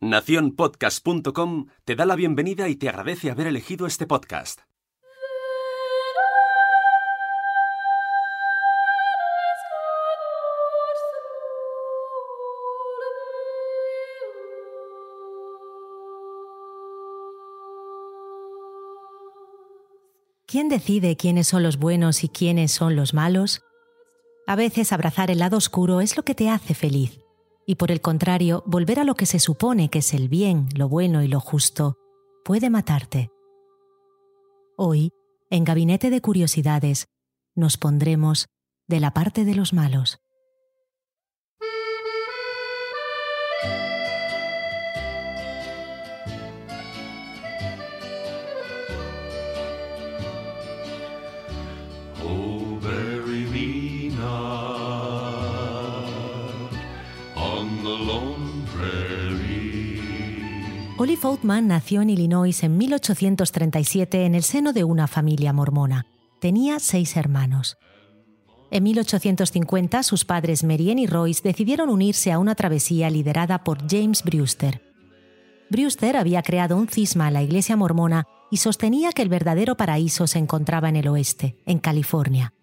Naciónpodcast.com te da la bienvenida y te agradece haber elegido este podcast. ¿Quién decide quiénes son los buenos y quiénes son los malos? A veces abrazar el lado oscuro es lo que te hace feliz y por el contrario, volver a lo que se supone que es el bien, lo bueno y lo justo, puede matarte. Hoy, en Gabinete de Curiosidades, nos pondremos de la parte de los malos. Olive Oatman nació en Illinois en 1837 en el seno de una familia mormona. Tenía seis hermanos. En 1850, sus padres Marianne y Royce decidieron unirse a una travesía liderada por James Brewster. Brewster había creado un cisma en la iglesia mormona y sostenía que el verdadero paraíso se encontraba en el oeste, en California.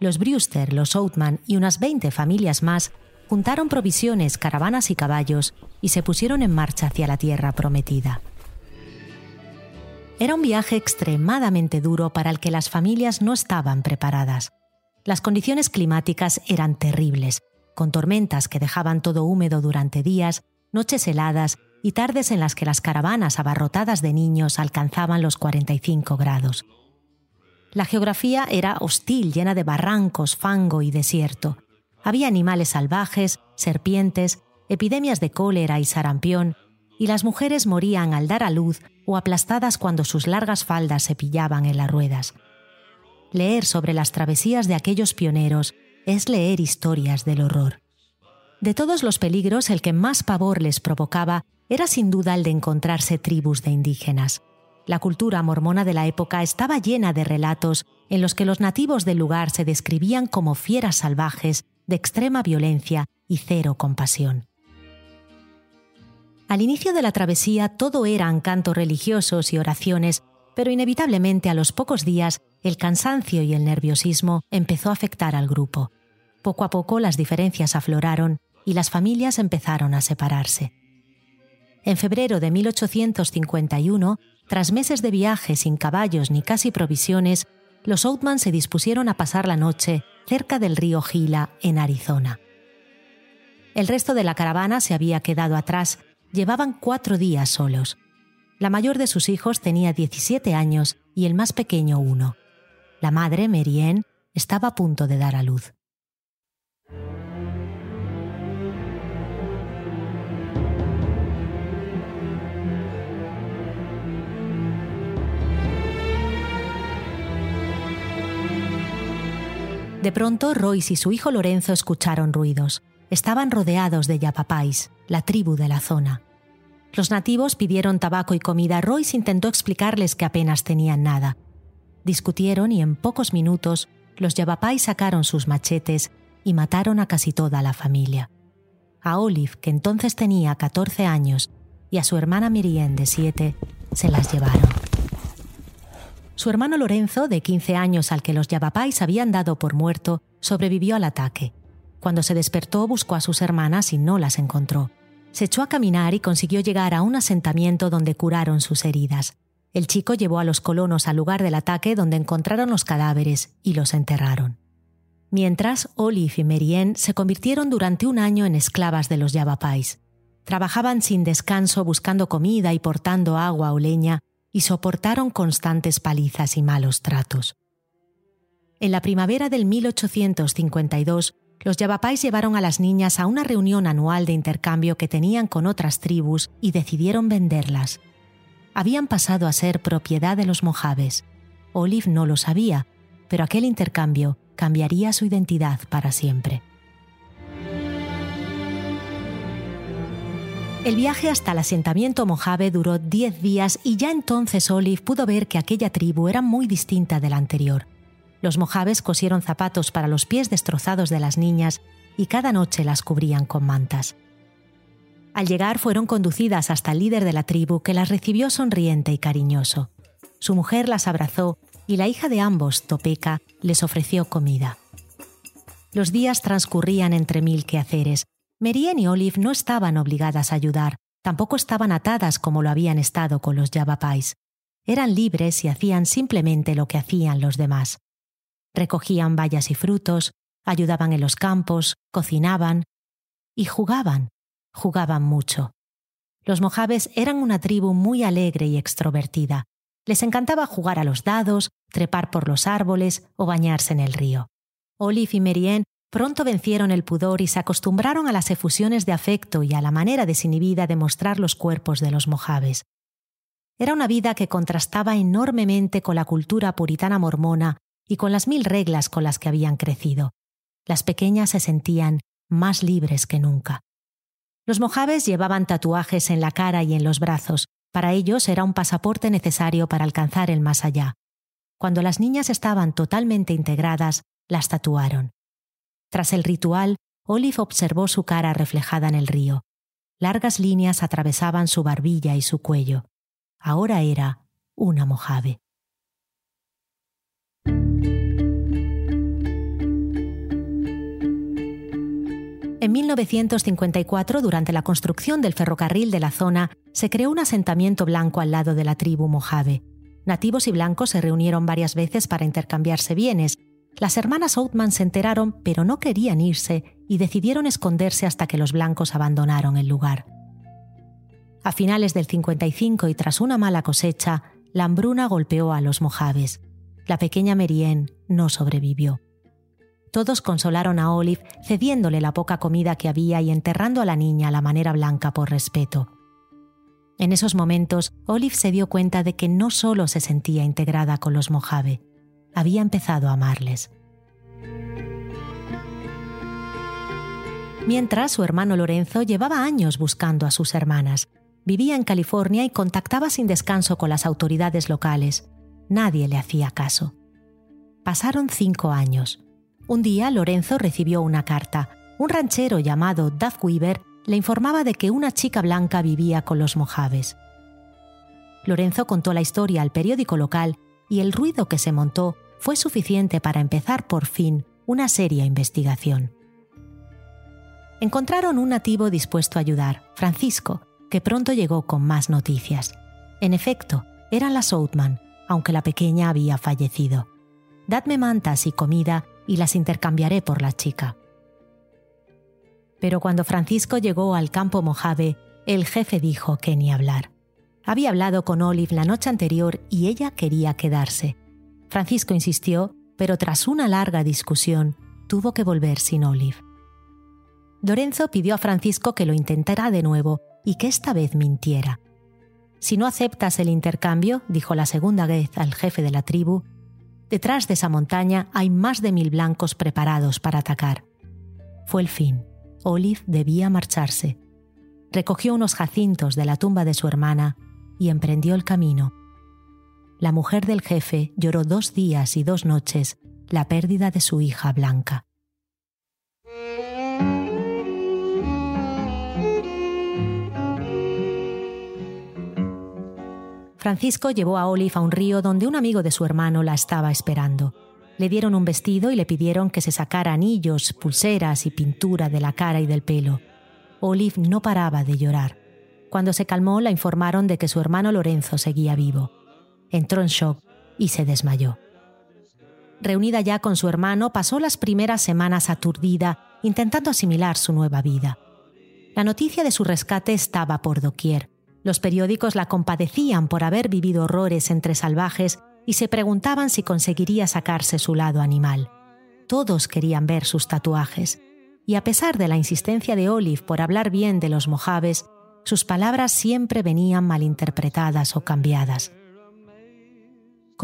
Los Brewster, los Oatman y unas 20 familias más juntaron provisiones, caravanas y caballos y se pusieron en marcha hacia la tierra prometida. Era un viaje extremadamente duro para el que las familias no estaban preparadas. Las condiciones climáticas eran terribles, con tormentas que dejaban todo húmedo durante días, noches heladas y tardes en las que las caravanas abarrotadas de niños alcanzaban los 45 grados. La geografía era hostil, llena de barrancos, fango y desierto, había animales salvajes, serpientes, epidemias de cólera y sarampión, y las mujeres morían al dar a luz o aplastadas cuando sus largas faldas se pillaban en las ruedas. Leer sobre las travesías de aquellos pioneros es leer historias del horror. De todos los peligros, el que más pavor les provocaba era sin duda el de encontrarse tribus de indígenas. La cultura mormona de la época estaba llena de relatos en los que los nativos del lugar se describían como fieras salvajes de extrema violencia y cero compasión. Al inicio de la travesía todo eran cantos religiosos y oraciones, pero inevitablemente a los pocos días el cansancio y el nerviosismo empezó a afectar al grupo. Poco a poco las diferencias afloraron y las familias empezaron a separarse. En febrero de 1851, tras meses de viaje sin caballos ni casi provisiones, los Oatman se dispusieron a pasar la noche cerca del río Gila, en Arizona. El resto de la caravana se había quedado atrás, llevaban cuatro días solos. La mayor de sus hijos tenía 17 años y el más pequeño uno. La madre, Marianne, estaba a punto de dar a luz. De pronto, Royce y su hijo Lorenzo escucharon ruidos. Estaban rodeados de yapapáis, la tribu de la zona. Los nativos pidieron tabaco y comida. Royce intentó explicarles que apenas tenían nada. Discutieron y en pocos minutos los yapapáis sacaron sus machetes y mataron a casi toda la familia. A Olive, que entonces tenía 14 años, y a su hermana Miriam de 7, se las llevaron. Su hermano Lorenzo, de 15 años al que los Yabapais habían dado por muerto, sobrevivió al ataque. Cuando se despertó buscó a sus hermanas y no las encontró. Se echó a caminar y consiguió llegar a un asentamiento donde curaron sus heridas. El chico llevó a los colonos al lugar del ataque donde encontraron los cadáveres y los enterraron. Mientras, Olive y Merien se convirtieron durante un año en esclavas de los Yabapais. Trabajaban sin descanso buscando comida y portando agua o leña y soportaron constantes palizas y malos tratos. En la primavera del 1852, los Yavapais llevaron a las niñas a una reunión anual de intercambio que tenían con otras tribus y decidieron venderlas. Habían pasado a ser propiedad de los mojaves. Olive no lo sabía, pero aquel intercambio cambiaría su identidad para siempre. El viaje hasta el asentamiento mojave duró 10 días y ya entonces Olive pudo ver que aquella tribu era muy distinta de la anterior. Los mojaves cosieron zapatos para los pies destrozados de las niñas y cada noche las cubrían con mantas. Al llegar fueron conducidas hasta el líder de la tribu que las recibió sonriente y cariñoso. Su mujer las abrazó y la hija de ambos, Topeka, les ofreció comida. Los días transcurrían entre mil quehaceres. Merien y Olive no estaban obligadas a ayudar, tampoco estaban atadas como lo habían estado con los Yavapais. Eran libres y hacían simplemente lo que hacían los demás. Recogían bayas y frutos, ayudaban en los campos, cocinaban y jugaban, jugaban mucho. Los mojaves eran una tribu muy alegre y extrovertida. Les encantaba jugar a los dados, trepar por los árboles o bañarse en el río. Olive y Merien pronto vencieron el pudor y se acostumbraron a las efusiones de afecto y a la manera desinhibida de mostrar los cuerpos de los mojaves. Era una vida que contrastaba enormemente con la cultura puritana mormona y con las mil reglas con las que habían crecido. Las pequeñas se sentían más libres que nunca. Los mojaves llevaban tatuajes en la cara y en los brazos. Para ellos era un pasaporte necesario para alcanzar el más allá. Cuando las niñas estaban totalmente integradas, las tatuaron. Tras el ritual, Olive observó su cara reflejada en el río. Largas líneas atravesaban su barbilla y su cuello. Ahora era una mojave. En 1954, durante la construcción del ferrocarril de la zona, se creó un asentamiento blanco al lado de la tribu mojave. Nativos y blancos se reunieron varias veces para intercambiarse bienes. Las hermanas Oatman se enteraron, pero no querían irse y decidieron esconderse hasta que los blancos abandonaron el lugar. A finales del 55 y tras una mala cosecha, la hambruna golpeó a los mojaves. La pequeña Merien no sobrevivió. Todos consolaron a Olive cediéndole la poca comida que había y enterrando a la niña a la manera blanca por respeto. En esos momentos, Olive se dio cuenta de que no solo se sentía integrada con los Mojave, había empezado a amarles. Mientras, su hermano Lorenzo llevaba años buscando a sus hermanas. Vivía en California y contactaba sin descanso con las autoridades locales. Nadie le hacía caso. Pasaron cinco años. Un día Lorenzo recibió una carta. Un ranchero llamado Duff Weaver le informaba de que una chica blanca vivía con los mojaves. Lorenzo contó la historia al periódico local y el ruido que se montó fue suficiente para empezar por fin una seria investigación. Encontraron un nativo dispuesto a ayudar, Francisco, que pronto llegó con más noticias. En efecto, eran las Oatman, aunque la pequeña había fallecido. Dadme mantas y comida y las intercambiaré por la chica. Pero cuando Francisco llegó al campo Mojave, el jefe dijo que ni hablar. Había hablado con Olive la noche anterior y ella quería quedarse. Francisco insistió, pero tras una larga discusión, tuvo que volver sin Olive. Lorenzo pidió a Francisco que lo intentara de nuevo y que esta vez mintiera. Si no aceptas el intercambio, dijo la segunda vez al jefe de la tribu, Detrás de esa montaña hay más de mil blancos preparados para atacar. Fue el fin. Olive debía marcharse. Recogió unos jacintos de la tumba de su hermana y emprendió el camino. La mujer del jefe lloró dos días y dos noches la pérdida de su hija blanca. Francisco llevó a Olive a un río donde un amigo de su hermano la estaba esperando. Le dieron un vestido y le pidieron que se sacara anillos, pulseras y pintura de la cara y del pelo. Olive no paraba de llorar. Cuando se calmó, la informaron de que su hermano Lorenzo seguía vivo. Entró en shock y se desmayó. Reunida ya con su hermano, pasó las primeras semanas aturdida, intentando asimilar su nueva vida. La noticia de su rescate estaba por doquier. Los periódicos la compadecían por haber vivido horrores entre salvajes y se preguntaban si conseguiría sacarse su lado animal. Todos querían ver sus tatuajes, y a pesar de la insistencia de Olive por hablar bien de los mojaves, sus palabras siempre venían malinterpretadas o cambiadas.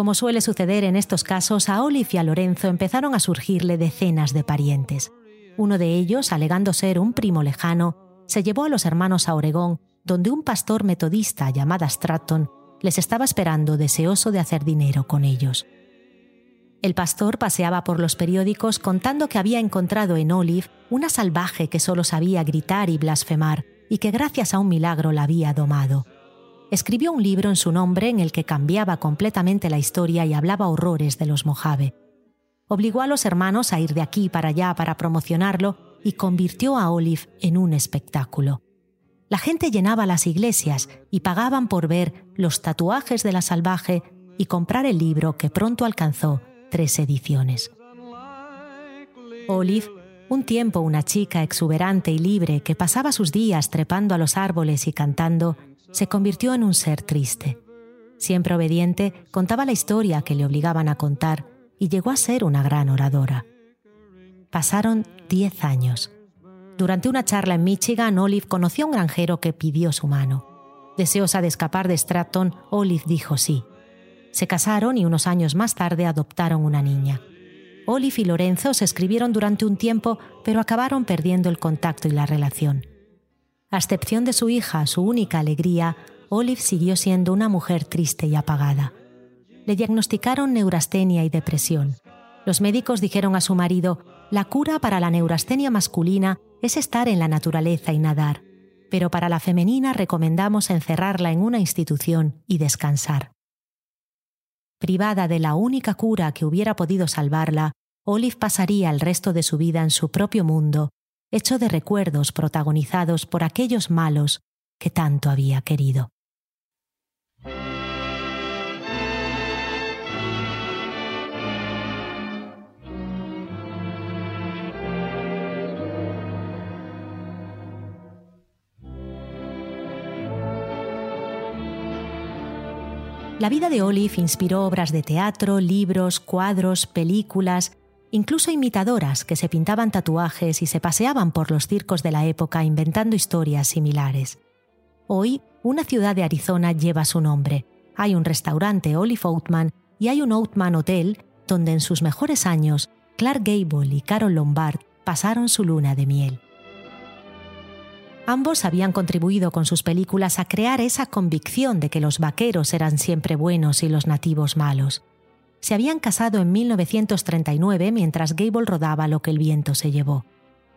Como suele suceder en estos casos, a Olive y a Lorenzo empezaron a surgirle decenas de parientes. Uno de ellos, alegando ser un primo lejano, se llevó a los hermanos a Oregón donde un pastor metodista llamado Stratton les estaba esperando deseoso de hacer dinero con ellos. El pastor paseaba por los periódicos contando que había encontrado en Olive una salvaje que solo sabía gritar y blasfemar, y que gracias a un milagro la había domado. Escribió un libro en su nombre en el que cambiaba completamente la historia y hablaba horrores de los Mojave. Obligó a los hermanos a ir de aquí para allá para promocionarlo y convirtió a Olive en un espectáculo. La gente llenaba las iglesias y pagaban por ver los tatuajes de la salvaje y comprar el libro que pronto alcanzó tres ediciones. Olive, un tiempo una chica exuberante y libre que pasaba sus días trepando a los árboles y cantando, se convirtió en un ser triste. Siempre obediente, contaba la historia que le obligaban a contar y llegó a ser una gran oradora. Pasaron diez años. Durante una charla en Michigan, Olive conoció a un granjero que pidió su mano. Deseosa de escapar de Stratton, Olive dijo sí. Se casaron y unos años más tarde adoptaron una niña. Olive y Lorenzo se escribieron durante un tiempo, pero acabaron perdiendo el contacto y la relación. A excepción de su hija, su única alegría, Olive siguió siendo una mujer triste y apagada. Le diagnosticaron neurastenia y depresión. Los médicos dijeron a su marido, la cura para la neurastenia masculina es estar en la naturaleza y nadar, pero para la femenina recomendamos encerrarla en una institución y descansar. Privada de la única cura que hubiera podido salvarla, Olive pasaría el resto de su vida en su propio mundo, hecho de recuerdos protagonizados por aquellos malos que tanto había querido. La vida de Olive inspiró obras de teatro, libros, cuadros, películas, incluso imitadoras que se pintaban tatuajes y se paseaban por los circos de la época inventando historias similares. Hoy, una ciudad de Arizona lleva su nombre. Hay un restaurante Olive Oatman y hay un Oatman Hotel donde en sus mejores años Clark Gable y Carol Lombard pasaron su luna de miel. Ambos habían contribuido con sus películas a crear esa convicción de que los vaqueros eran siempre buenos y los nativos malos. Se habían casado en 1939 mientras Gable rodaba Lo que el viento se llevó.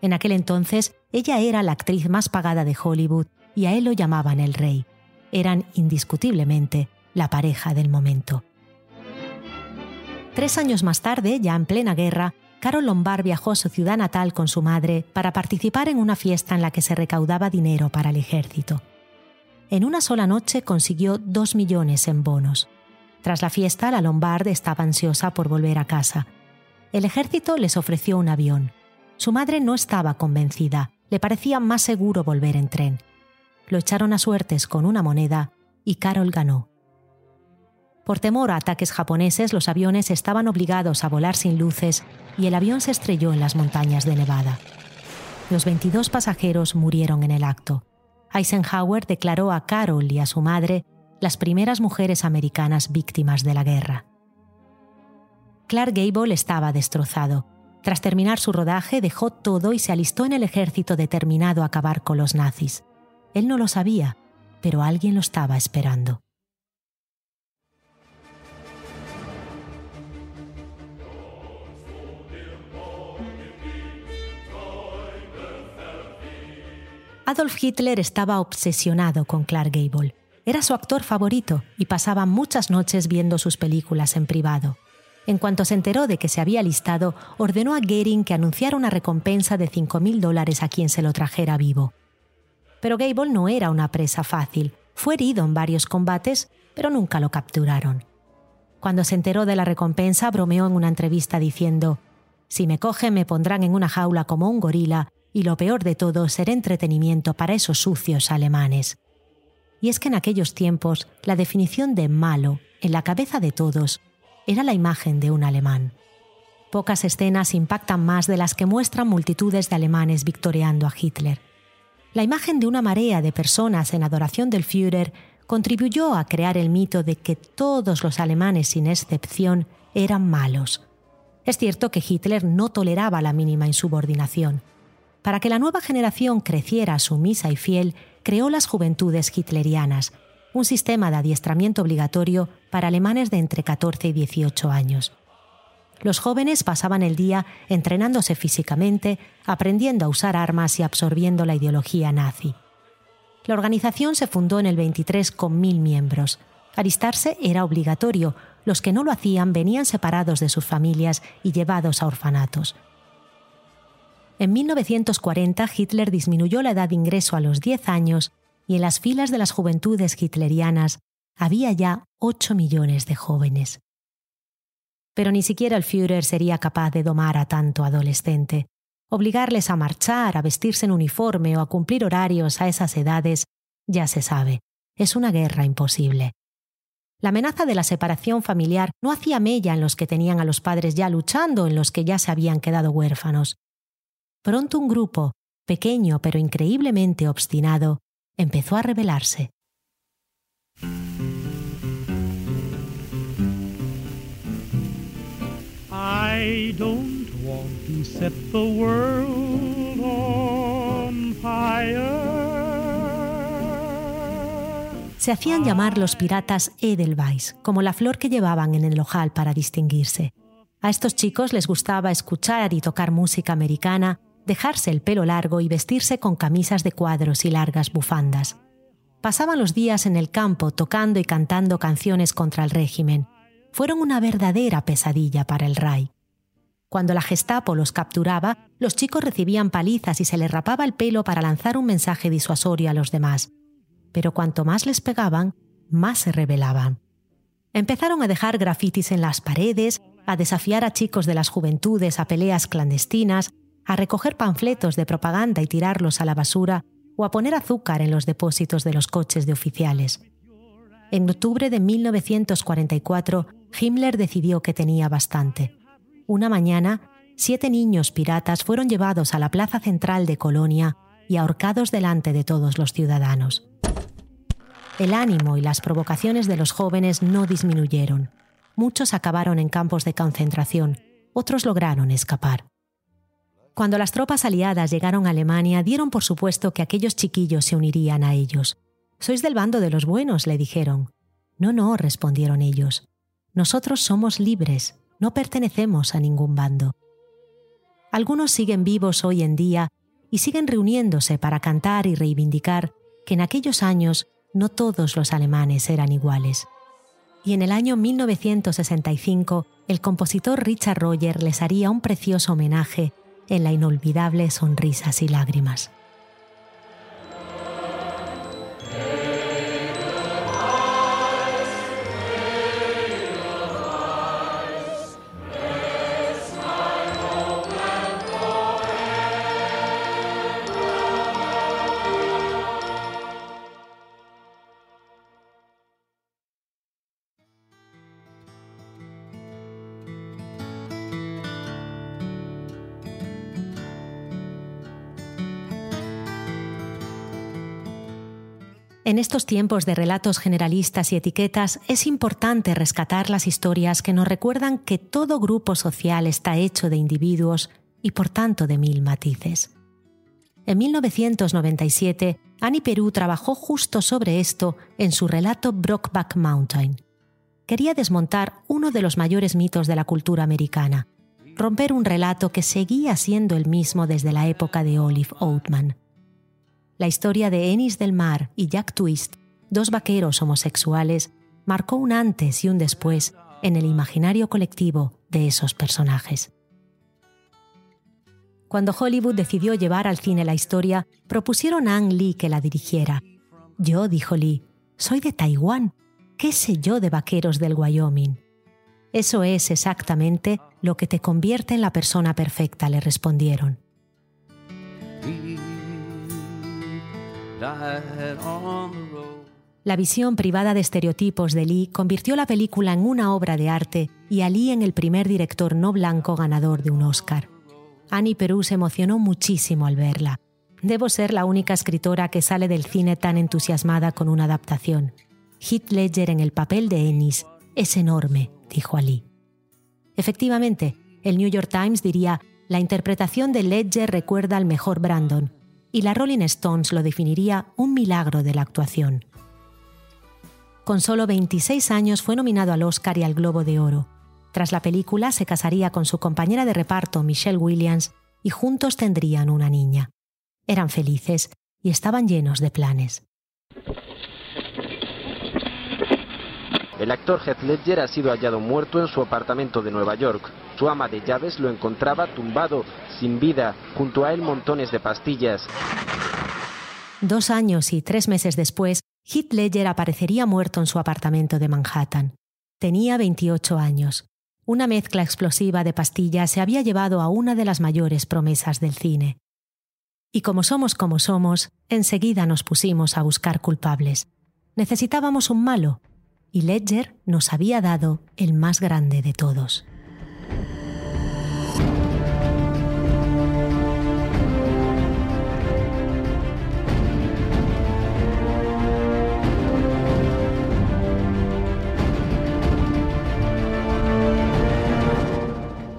En aquel entonces, ella era la actriz más pagada de Hollywood y a él lo llamaban el rey. Eran indiscutiblemente la pareja del momento. Tres años más tarde, ya en plena guerra, Carol Lombard viajó a su ciudad natal con su madre para participar en una fiesta en la que se recaudaba dinero para el ejército. En una sola noche consiguió dos millones en bonos. Tras la fiesta, la Lombard estaba ansiosa por volver a casa. El ejército les ofreció un avión. Su madre no estaba convencida, le parecía más seguro volver en tren. Lo echaron a suertes con una moneda y Carol ganó. Por temor a ataques japoneses, los aviones estaban obligados a volar sin luces y el avión se estrelló en las montañas de Nevada. Los 22 pasajeros murieron en el acto. Eisenhower declaró a Carol y a su madre las primeras mujeres americanas víctimas de la guerra. Clark Gable estaba destrozado. Tras terminar su rodaje, dejó todo y se alistó en el ejército determinado a acabar con los nazis. Él no lo sabía, pero alguien lo estaba esperando. Adolf Hitler estaba obsesionado con Clark Gable. Era su actor favorito y pasaba muchas noches viendo sus películas en privado. En cuanto se enteró de que se había listado, ordenó a Goering que anunciara una recompensa de 5.000 dólares a quien se lo trajera vivo. Pero Gable no era una presa fácil. Fue herido en varios combates, pero nunca lo capturaron. Cuando se enteró de la recompensa, bromeó en una entrevista diciendo, Si me cogen me pondrán en una jaula como un gorila y lo peor de todo, será entretenimiento para esos sucios alemanes. Y es que en aquellos tiempos la definición de malo, en la cabeza de todos, era la imagen de un alemán. Pocas escenas impactan más de las que muestran multitudes de alemanes victoriando a Hitler. La imagen de una marea de personas en adoración del Führer contribuyó a crear el mito de que todos los alemanes sin excepción eran malos. Es cierto que Hitler no toleraba la mínima insubordinación, para que la nueva generación creciera sumisa y fiel, creó las Juventudes Hitlerianas, un sistema de adiestramiento obligatorio para alemanes de entre 14 y 18 años. Los jóvenes pasaban el día entrenándose físicamente, aprendiendo a usar armas y absorbiendo la ideología nazi. La organización se fundó en el 23 con mil miembros. Alistarse era obligatorio. Los que no lo hacían venían separados de sus familias y llevados a orfanatos. En 1940 Hitler disminuyó la edad de ingreso a los 10 años y en las filas de las juventudes hitlerianas había ya 8 millones de jóvenes. Pero ni siquiera el Führer sería capaz de domar a tanto adolescente. Obligarles a marchar, a vestirse en uniforme o a cumplir horarios a esas edades, ya se sabe, es una guerra imposible. La amenaza de la separación familiar no hacía mella en los que tenían a los padres ya luchando, en los que ya se habían quedado huérfanos. Pronto un grupo, pequeño pero increíblemente obstinado, empezó a rebelarse. I don't want to set the world on fire. Se hacían llamar los piratas Edelweiss, como la flor que llevaban en el ojal para distinguirse. A estos chicos les gustaba escuchar y tocar música americana, dejarse el pelo largo y vestirse con camisas de cuadros y largas bufandas. Pasaban los días en el campo tocando y cantando canciones contra el régimen, fueron una verdadera pesadilla para el Rai. Cuando la Gestapo los capturaba, los chicos recibían palizas y se les rapaba el pelo para lanzar un mensaje disuasorio a los demás. Pero cuanto más les pegaban, más se rebelaban. Empezaron a dejar grafitis en las paredes, a desafiar a chicos de las juventudes a peleas clandestinas, a recoger panfletos de propaganda y tirarlos a la basura, o a poner azúcar en los depósitos de los coches de oficiales. En octubre de 1944, Himmler decidió que tenía bastante. Una mañana, siete niños piratas fueron llevados a la plaza central de Colonia y ahorcados delante de todos los ciudadanos. El ánimo y las provocaciones de los jóvenes no disminuyeron. Muchos acabaron en campos de concentración, otros lograron escapar. Cuando las tropas aliadas llegaron a Alemania, dieron por supuesto que aquellos chiquillos se unirían a ellos. Sois del bando de los buenos, le dijeron. No, no, respondieron ellos. Nosotros somos libres, no pertenecemos a ningún bando. Algunos siguen vivos hoy en día y siguen reuniéndose para cantar y reivindicar que en aquellos años no todos los alemanes eran iguales. Y en el año 1965 el compositor Richard Roger les haría un precioso homenaje en la inolvidable Sonrisas y Lágrimas. En estos tiempos de relatos generalistas y etiquetas es importante rescatar las historias que nos recuerdan que todo grupo social está hecho de individuos y por tanto de mil matices. En 1997, Annie Perú trabajó justo sobre esto en su relato Brockback Mountain. Quería desmontar uno de los mayores mitos de la cultura americana, romper un relato que seguía siendo el mismo desde la época de Olive Oatman la historia de Ennis del Mar y Jack Twist, dos vaqueros homosexuales, marcó un antes y un después en el imaginario colectivo de esos personajes. Cuando Hollywood decidió llevar al cine la historia, propusieron a Ang Lee que la dirigiera. Yo, dijo Lee, soy de Taiwán. ¿Qué sé yo de vaqueros del Wyoming? Eso es exactamente lo que te convierte en la persona perfecta, le respondieron. La visión privada de estereotipos de Lee convirtió la película en una obra de arte y a Lee en el primer director no blanco ganador de un Oscar. Annie Perú se emocionó muchísimo al verla. Debo ser la única escritora que sale del cine tan entusiasmada con una adaptación. Heath Ledger en el papel de Ennis es enorme, dijo a Lee. Efectivamente, el New York Times diría, la interpretación de Ledger recuerda al mejor Brandon, y la Rolling Stones lo definiría un milagro de la actuación. Con solo 26 años fue nominado al Oscar y al Globo de Oro. Tras la película se casaría con su compañera de reparto Michelle Williams y juntos tendrían una niña. Eran felices y estaban llenos de planes. El actor Heath Ledger ha sido hallado muerto en su apartamento de Nueva York. Su ama de llaves lo encontraba tumbado, sin vida, junto a él montones de pastillas. Dos años y tres meses después, Heath Ledger aparecería muerto en su apartamento de Manhattan. Tenía 28 años. Una mezcla explosiva de pastillas se había llevado a una de las mayores promesas del cine. Y como somos como somos, enseguida nos pusimos a buscar culpables. Necesitábamos un malo, y Ledger nos había dado el más grande de todos.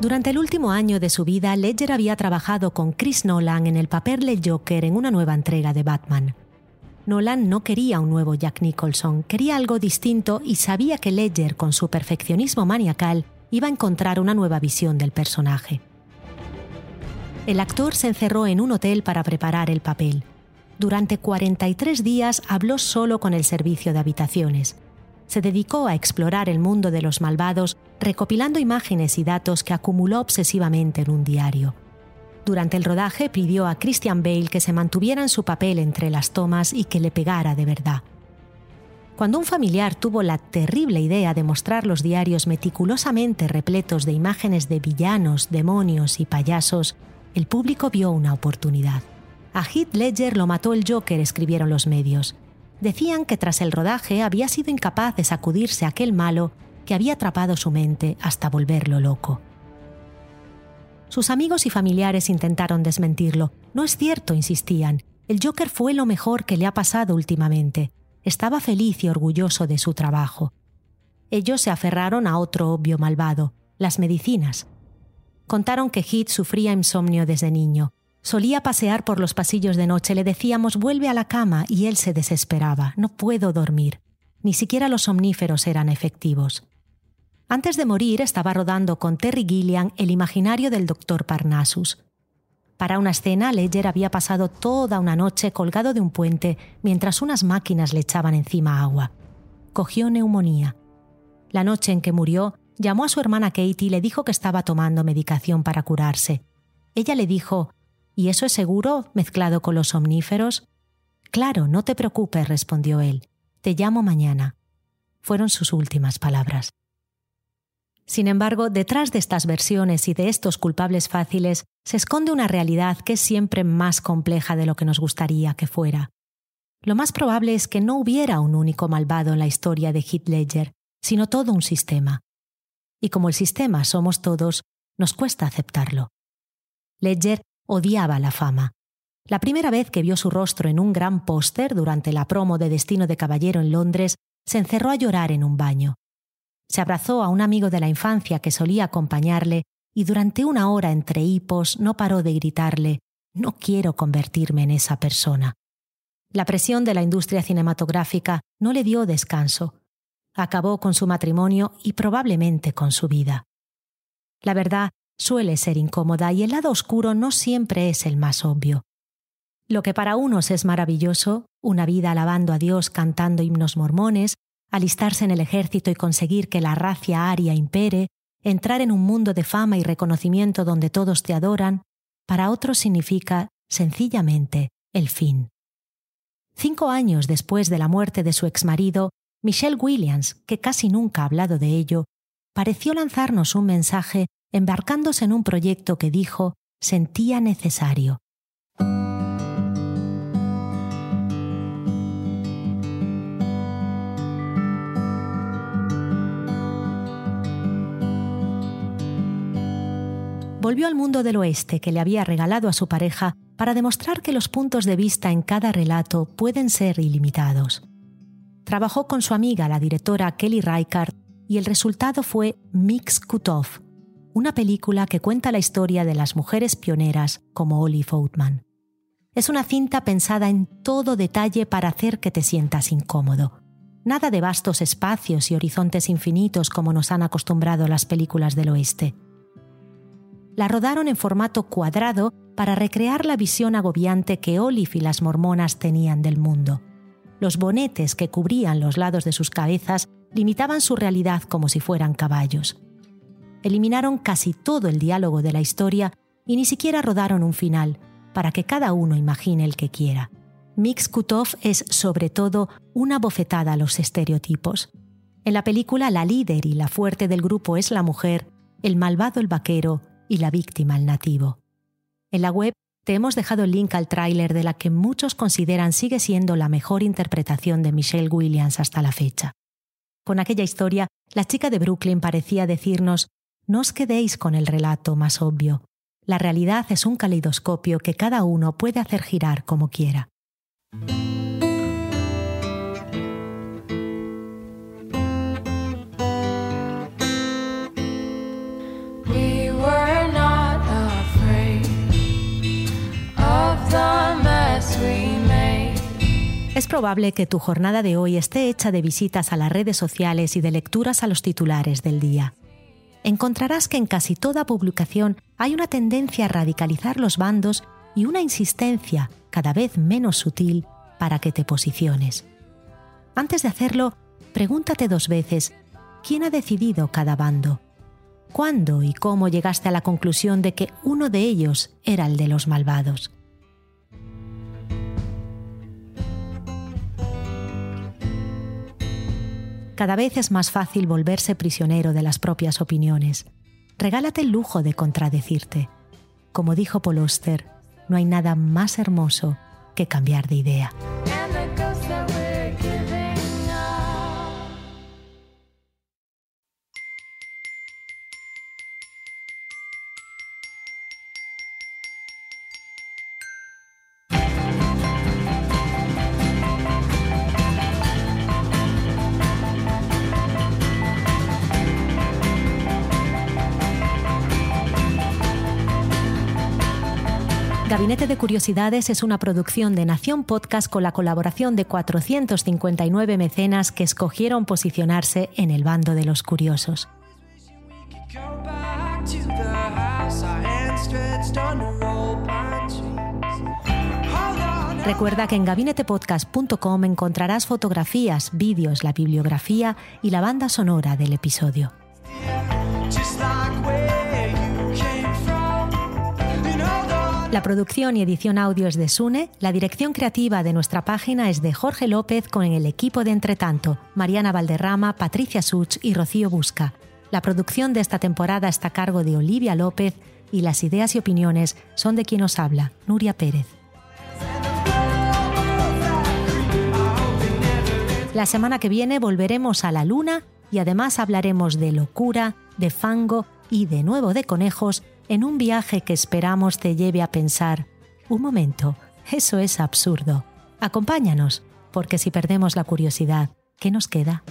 Durante el último año de su vida, Ledger había trabajado con Chris Nolan en el papel del Joker en una nueva entrega de Batman. Nolan no quería un nuevo Jack Nicholson, quería algo distinto y sabía que Ledger, con su perfeccionismo maniacal, iba a encontrar una nueva visión del personaje. El actor se encerró en un hotel para preparar el papel. Durante 43 días habló solo con el servicio de habitaciones se dedicó a explorar el mundo de los malvados, recopilando imágenes y datos que acumuló obsesivamente en un diario. Durante el rodaje pidió a Christian Bale que se mantuviera en su papel entre las tomas y que le pegara de verdad. Cuando un familiar tuvo la terrible idea de mostrar los diarios meticulosamente repletos de imágenes de villanos, demonios y payasos, el público vio una oportunidad. A Heath Ledger lo mató el Joker, escribieron los medios decían que tras el rodaje había sido incapaz de sacudirse aquel malo que había atrapado su mente hasta volverlo loco. Sus amigos y familiares intentaron desmentirlo. No es cierto, insistían. El Joker fue lo mejor que le ha pasado últimamente. Estaba feliz y orgulloso de su trabajo. Ellos se aferraron a otro obvio malvado, las medicinas. Contaron que Heath sufría insomnio desde niño Solía pasear por los pasillos de noche, le decíamos vuelve a la cama y él se desesperaba, no puedo dormir. Ni siquiera los somníferos eran efectivos. Antes de morir estaba rodando con Terry Gilliam el imaginario del doctor Parnassus. Para una escena, Ledger había pasado toda una noche colgado de un puente mientras unas máquinas le echaban encima agua. Cogió neumonía. La noche en que murió, llamó a su hermana Katie y le dijo que estaba tomando medicación para curarse. Ella le dijo, ¿Y eso es seguro mezclado con los somníferos? Claro, no te preocupes, respondió él. Te llamo mañana. Fueron sus últimas palabras. Sin embargo, detrás de estas versiones y de estos culpables fáciles se esconde una realidad que es siempre más compleja de lo que nos gustaría que fuera. Lo más probable es que no hubiera un único malvado en la historia de Heath Ledger, sino todo un sistema. Y como el sistema somos todos, nos cuesta aceptarlo. Ledger Odiaba la fama. La primera vez que vio su rostro en un gran póster durante la promo de Destino de Caballero en Londres, se encerró a llorar en un baño. Se abrazó a un amigo de la infancia que solía acompañarle y durante una hora entre hipos no paró de gritarle No quiero convertirme en esa persona. La presión de la industria cinematográfica no le dio descanso. Acabó con su matrimonio y probablemente con su vida. La verdad suele ser incómoda y el lado oscuro no siempre es el más obvio. Lo que para unos es maravilloso, una vida alabando a Dios cantando himnos mormones, alistarse en el ejército y conseguir que la racia aria impere, entrar en un mundo de fama y reconocimiento donde todos te adoran, para otros significa, sencillamente, el fin. Cinco años después de la muerte de su exmarido, Michelle Williams, que casi nunca ha hablado de ello, pareció lanzarnos un mensaje embarcándose en un proyecto que dijo sentía necesario. Volvió al mundo del oeste que le había regalado a su pareja para demostrar que los puntos de vista en cada relato pueden ser ilimitados. Trabajó con su amiga, la directora Kelly Reichardt, y el resultado fue Mix Kutov, una película que cuenta la historia de las mujeres pioneras como Olive Oatman. Es una cinta pensada en todo detalle para hacer que te sientas incómodo. Nada de vastos espacios y horizontes infinitos como nos han acostumbrado las películas del oeste. La rodaron en formato cuadrado para recrear la visión agobiante que Olive y las mormonas tenían del mundo. Los bonetes que cubrían los lados de sus cabezas limitaban su realidad como si fueran caballos. Eliminaron casi todo el diálogo de la historia y ni siquiera rodaron un final, para que cada uno imagine el que quiera. Mix Kutov es sobre todo una bofetada a los estereotipos. En la película la líder y la fuerte del grupo es la mujer, el malvado el vaquero y la víctima el nativo. En la web te hemos dejado el link al tráiler de la que muchos consideran sigue siendo la mejor interpretación de Michelle Williams hasta la fecha. Con aquella historia, la chica de Brooklyn parecía decirnos, no os quedéis con el relato más obvio. La realidad es un caleidoscopio que cada uno puede hacer girar como quiera. Probable que tu jornada de hoy esté hecha de visitas a las redes sociales y de lecturas a los titulares del día. Encontrarás que en casi toda publicación hay una tendencia a radicalizar los bandos y una insistencia cada vez menos sutil para que te posiciones. Antes de hacerlo, pregúntate dos veces, ¿quién ha decidido cada bando? ¿Cuándo y cómo llegaste a la conclusión de que uno de ellos era el de los malvados? Cada vez es más fácil volverse prisionero de las propias opiniones. Regálate el lujo de contradecirte. Como dijo Paul no hay nada más hermoso que cambiar de idea. Gabinete de Curiosidades es una producción de Nación Podcast con la colaboración de 459 mecenas que escogieron posicionarse en el bando de los curiosos. Recuerda que en gabinetepodcast.com encontrarás fotografías, vídeos, la bibliografía y la banda sonora del episodio. La producción y edición audio es de Sune, la dirección creativa de nuestra página es de Jorge López con el equipo de Entretanto, Mariana Valderrama, Patricia Such y Rocío Busca. La producción de esta temporada está a cargo de Olivia López y las ideas y opiniones son de quien os habla, Nuria Pérez. La semana que viene volveremos a la luna y además hablaremos de locura, de fango y de nuevo de conejos en un viaje que esperamos te lleve a pensar, un momento, eso es absurdo. Acompáñanos, porque si perdemos la curiosidad, ¿qué nos queda?